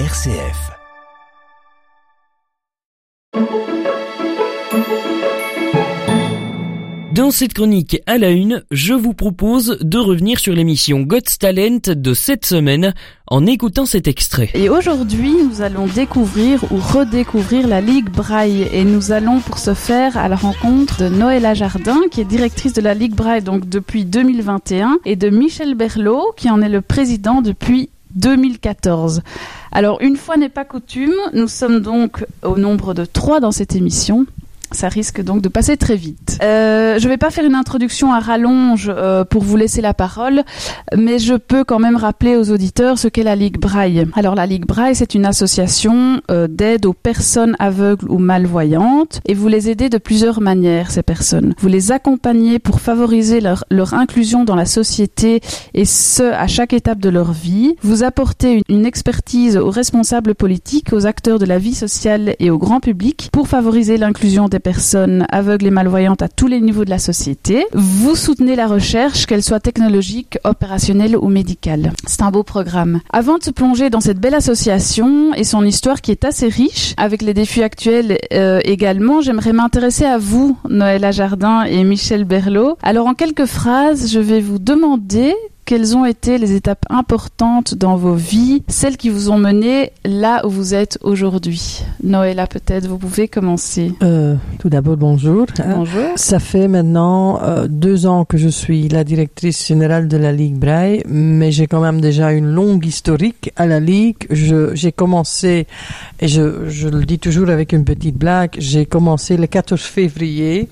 RCF. Dans cette chronique à la une, je vous propose de revenir sur l'émission God's Talent de cette semaine en écoutant cet extrait. Et aujourd'hui, nous allons découvrir ou redécouvrir la Ligue Braille. Et nous allons pour ce faire à la rencontre de Noëlla Jardin, qui est directrice de la Ligue Braille donc depuis 2021, et de Michel Berlot, qui en est le président depuis 2014. Alors, une fois n'est pas coutume, nous sommes donc au nombre de trois dans cette émission. Ça risque donc de passer très vite. Euh, je ne vais pas faire une introduction à rallonge euh, pour vous laisser la parole, mais je peux quand même rappeler aux auditeurs ce qu'est la Ligue Braille. Alors la Ligue Braille, c'est une association euh, d'aide aux personnes aveugles ou malvoyantes, et vous les aidez de plusieurs manières, ces personnes. Vous les accompagnez pour favoriser leur, leur inclusion dans la société, et ce, à chaque étape de leur vie. Vous apportez une, une expertise aux responsables politiques, aux acteurs de la vie sociale et au grand public pour favoriser l'inclusion des personnes aveugles et malvoyantes à tous les niveaux de la société. Vous soutenez la recherche, qu'elle soit technologique, opérationnelle ou médicale. C'est un beau programme. Avant de se plonger dans cette belle association et son histoire qui est assez riche, avec les défis actuels euh, également, j'aimerais m'intéresser à vous, Noëlla Jardin et Michel Berlot. Alors en quelques phrases, je vais vous demander quelles ont été les étapes importantes dans vos vies, celles qui vous ont mené là où vous êtes aujourd'hui? Noëlla, peut-être, vous pouvez commencer. Euh, tout d'abord, bonjour. Bonjour. Ça fait maintenant euh, deux ans que je suis la directrice générale de la Ligue Braille, mais j'ai quand même déjà une longue historique à la Ligue. J'ai commencé, et je, je le dis toujours avec une petite blague, j'ai commencé le 14 février.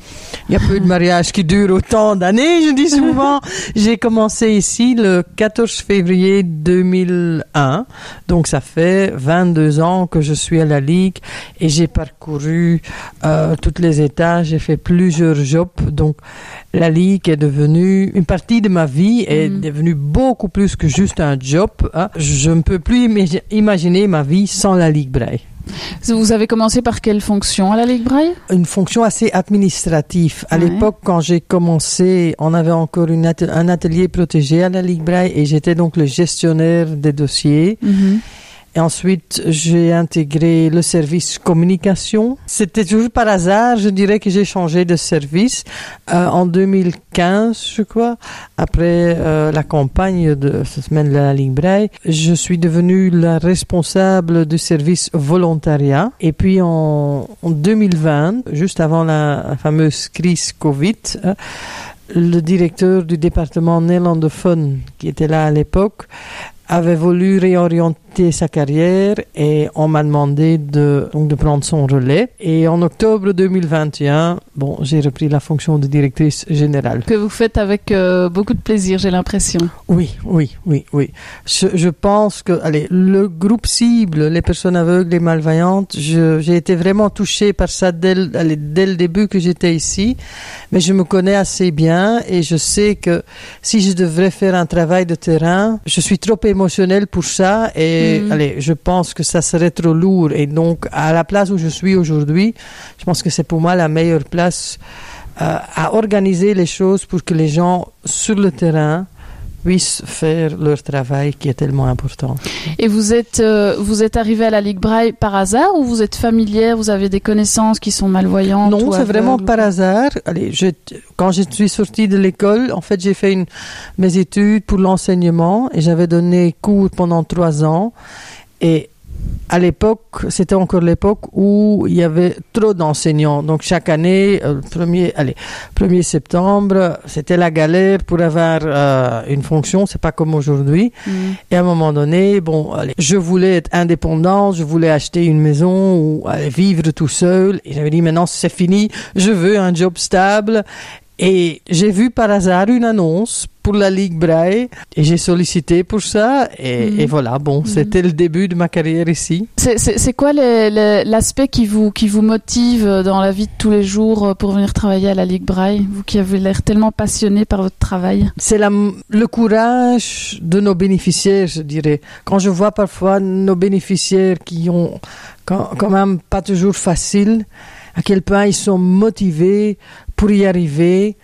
Il y a peu de mariages qui durent autant d'années, je dis souvent. j'ai commencé ici le 14 février 2001. Donc ça fait 22 ans que je suis à la Ligue et j'ai parcouru euh, toutes les étages, j'ai fait plusieurs jobs. Donc la Ligue est devenue une partie de ma vie, est Mhm. devenue beaucoup plus que juste un job. hein. Je ne peux plus imagi- imaginer ma vie sans la Ligue Braille. Vous avez commencé par quelle fonction à la Ligue Braille? Une fonction assez administrative. À Ouais. l'époque, quand j'ai commencé, on avait encore une atel- un atelier protégé à la Ligue Braille et j'étais donc le gestionnaire des dossiers. Et ensuite, j'ai intégré le service communication. C'était toujours par hasard, je dirais que j'ai changé de service euh, en 2015, je crois, après euh, la campagne de cette semaine de la Ligue Braille. Je suis devenue la responsable du service volontariat. Et puis en, en 2020, juste avant la, fameuse crise Covid, le directeur du département néerlandophone qui était là à l'époque avait voulu réorienter sa carrière et on m'a demandé de, donc de prendre son relais. Et en octobre 2021, bon, j'ai repris la fonction de directrice générale. Que vous faites avec euh, beaucoup de plaisir, j'ai l'impression. Oui, oui, oui, oui. Je, je pense que, allez, le groupe cible, les personnes aveugles et malvoyantes, j'ai été vraiment touchée par ça dès, allez, dès le début que j'étais ici. Mais je me connais assez bien et je sais que si je devrais faire un travail de terrain, je suis trop émotionnelle pour ça et, Mhm. allez, je pense que ça serait trop lourd. Et donc, à la place où je suis aujourd'hui, je pense que c'est pour moi la meilleure place euh, à organiser les choses pour que les gens sur le terrain puissent faire leur travail qui est tellement important. Et vous êtes, euh, vous êtes arrivé à la Ligue Braille par hasard ou vous êtes familière, vous avez des connaissances qui sont malvoyantes Non, c'est vraiment par hasard. Allez, je, quand je suis sortie de l'école, en fait, j'ai fait une, mes études pour l'enseignement et j'avais donné cours pendant trois ans. Et à l'époque, c'était encore l'époque où il y avait trop d'enseignants. Donc chaque année, euh, premier, allez, 1er septembre, c'était la galère pour avoir euh, une fonction. C'est pas comme aujourd'hui. Mm. Et à un moment donné, bon, allez, je voulais être indépendant, je voulais acheter une maison ou aller vivre tout seul. Et j'avais dit, maintenant c'est fini, je veux un job stable. Et j'ai vu par hasard une annonce pour la Ligue Braille et j'ai sollicité pour ça. Et, Mhm. et voilà, bon, c'était le début de ma carrière ici. C'est- quoi l'aspect qui vous, qui vous motive dans la vie de tous les jours euh, pour venir travailler à la Ligue Braille? Vous qui avez l'air tellement passionné par votre travail. C'est le courage de nos bénéficiaires, je dirais. Quand je vois parfois nos bénéficiaires qui ont quand, quand même pas toujours facile, à quel point ils sont motivés pour y arriver.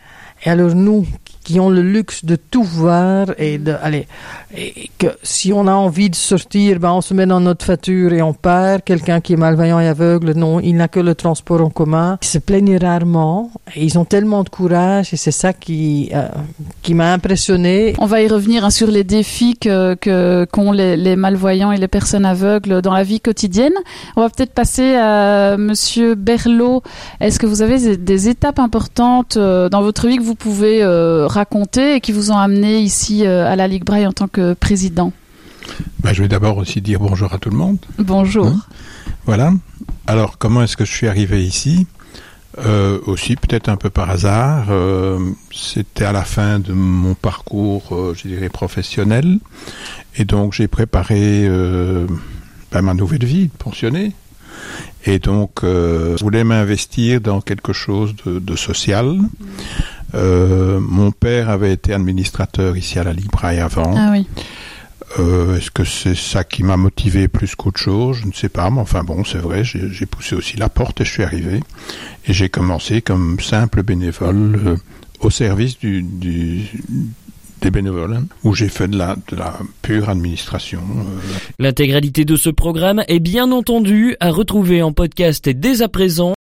Et alors nous, qui ont le luxe de tout voir et de allez et que si on a envie de sortir ben on se met dans notre voiture et on part quelqu'un qui est malveillant et aveugle non il n'a que le transport en commun. Ils se plaignent rarement. Et ils ont tellement de courage et c'est ça qui euh, qui m'a impressionné. On va y revenir hein, sur les défis que qu'ont les, les, malvoyants et les personnes aveugles dans la vie quotidienne. On va peut-être passer à monsieur Berlot. Est-ce que vous avez des étapes importantes euh, dans votre vie que vous pouvez euh, et qui vous ont amené ici euh, à la Ligue Braille en tant que président ben, Je vais d'abord aussi dire bonjour à tout le monde. Bonjour. Hein voilà. Alors, comment est-ce que je suis arrivé ici? Euh, Aussi, peut-être un peu par hasard. Euh, C'était à la fin de mon parcours, euh, je dirais, professionnel. Et donc, j'ai préparé ben, ma nouvelle vie de pensionné. Et donc, je voulais m'investir dans quelque chose de, de social. Euh, mon père avait été administrateur ici à la Libraille avant. Ah oui. Euh, Est-ce que c'est ça qui m'a motivé plus qu'autre chose? Je ne sais pas, mais enfin bon, c'est vrai, j'ai poussé aussi la porte et je suis arrivé. Et j'ai commencé comme simple bénévole euh, au service du, du des bénévoles, hein, où j'ai fait de la, de la pure administration. Euh. L'intégralité de ce programme est bien entendu à retrouver en podcast dès à présent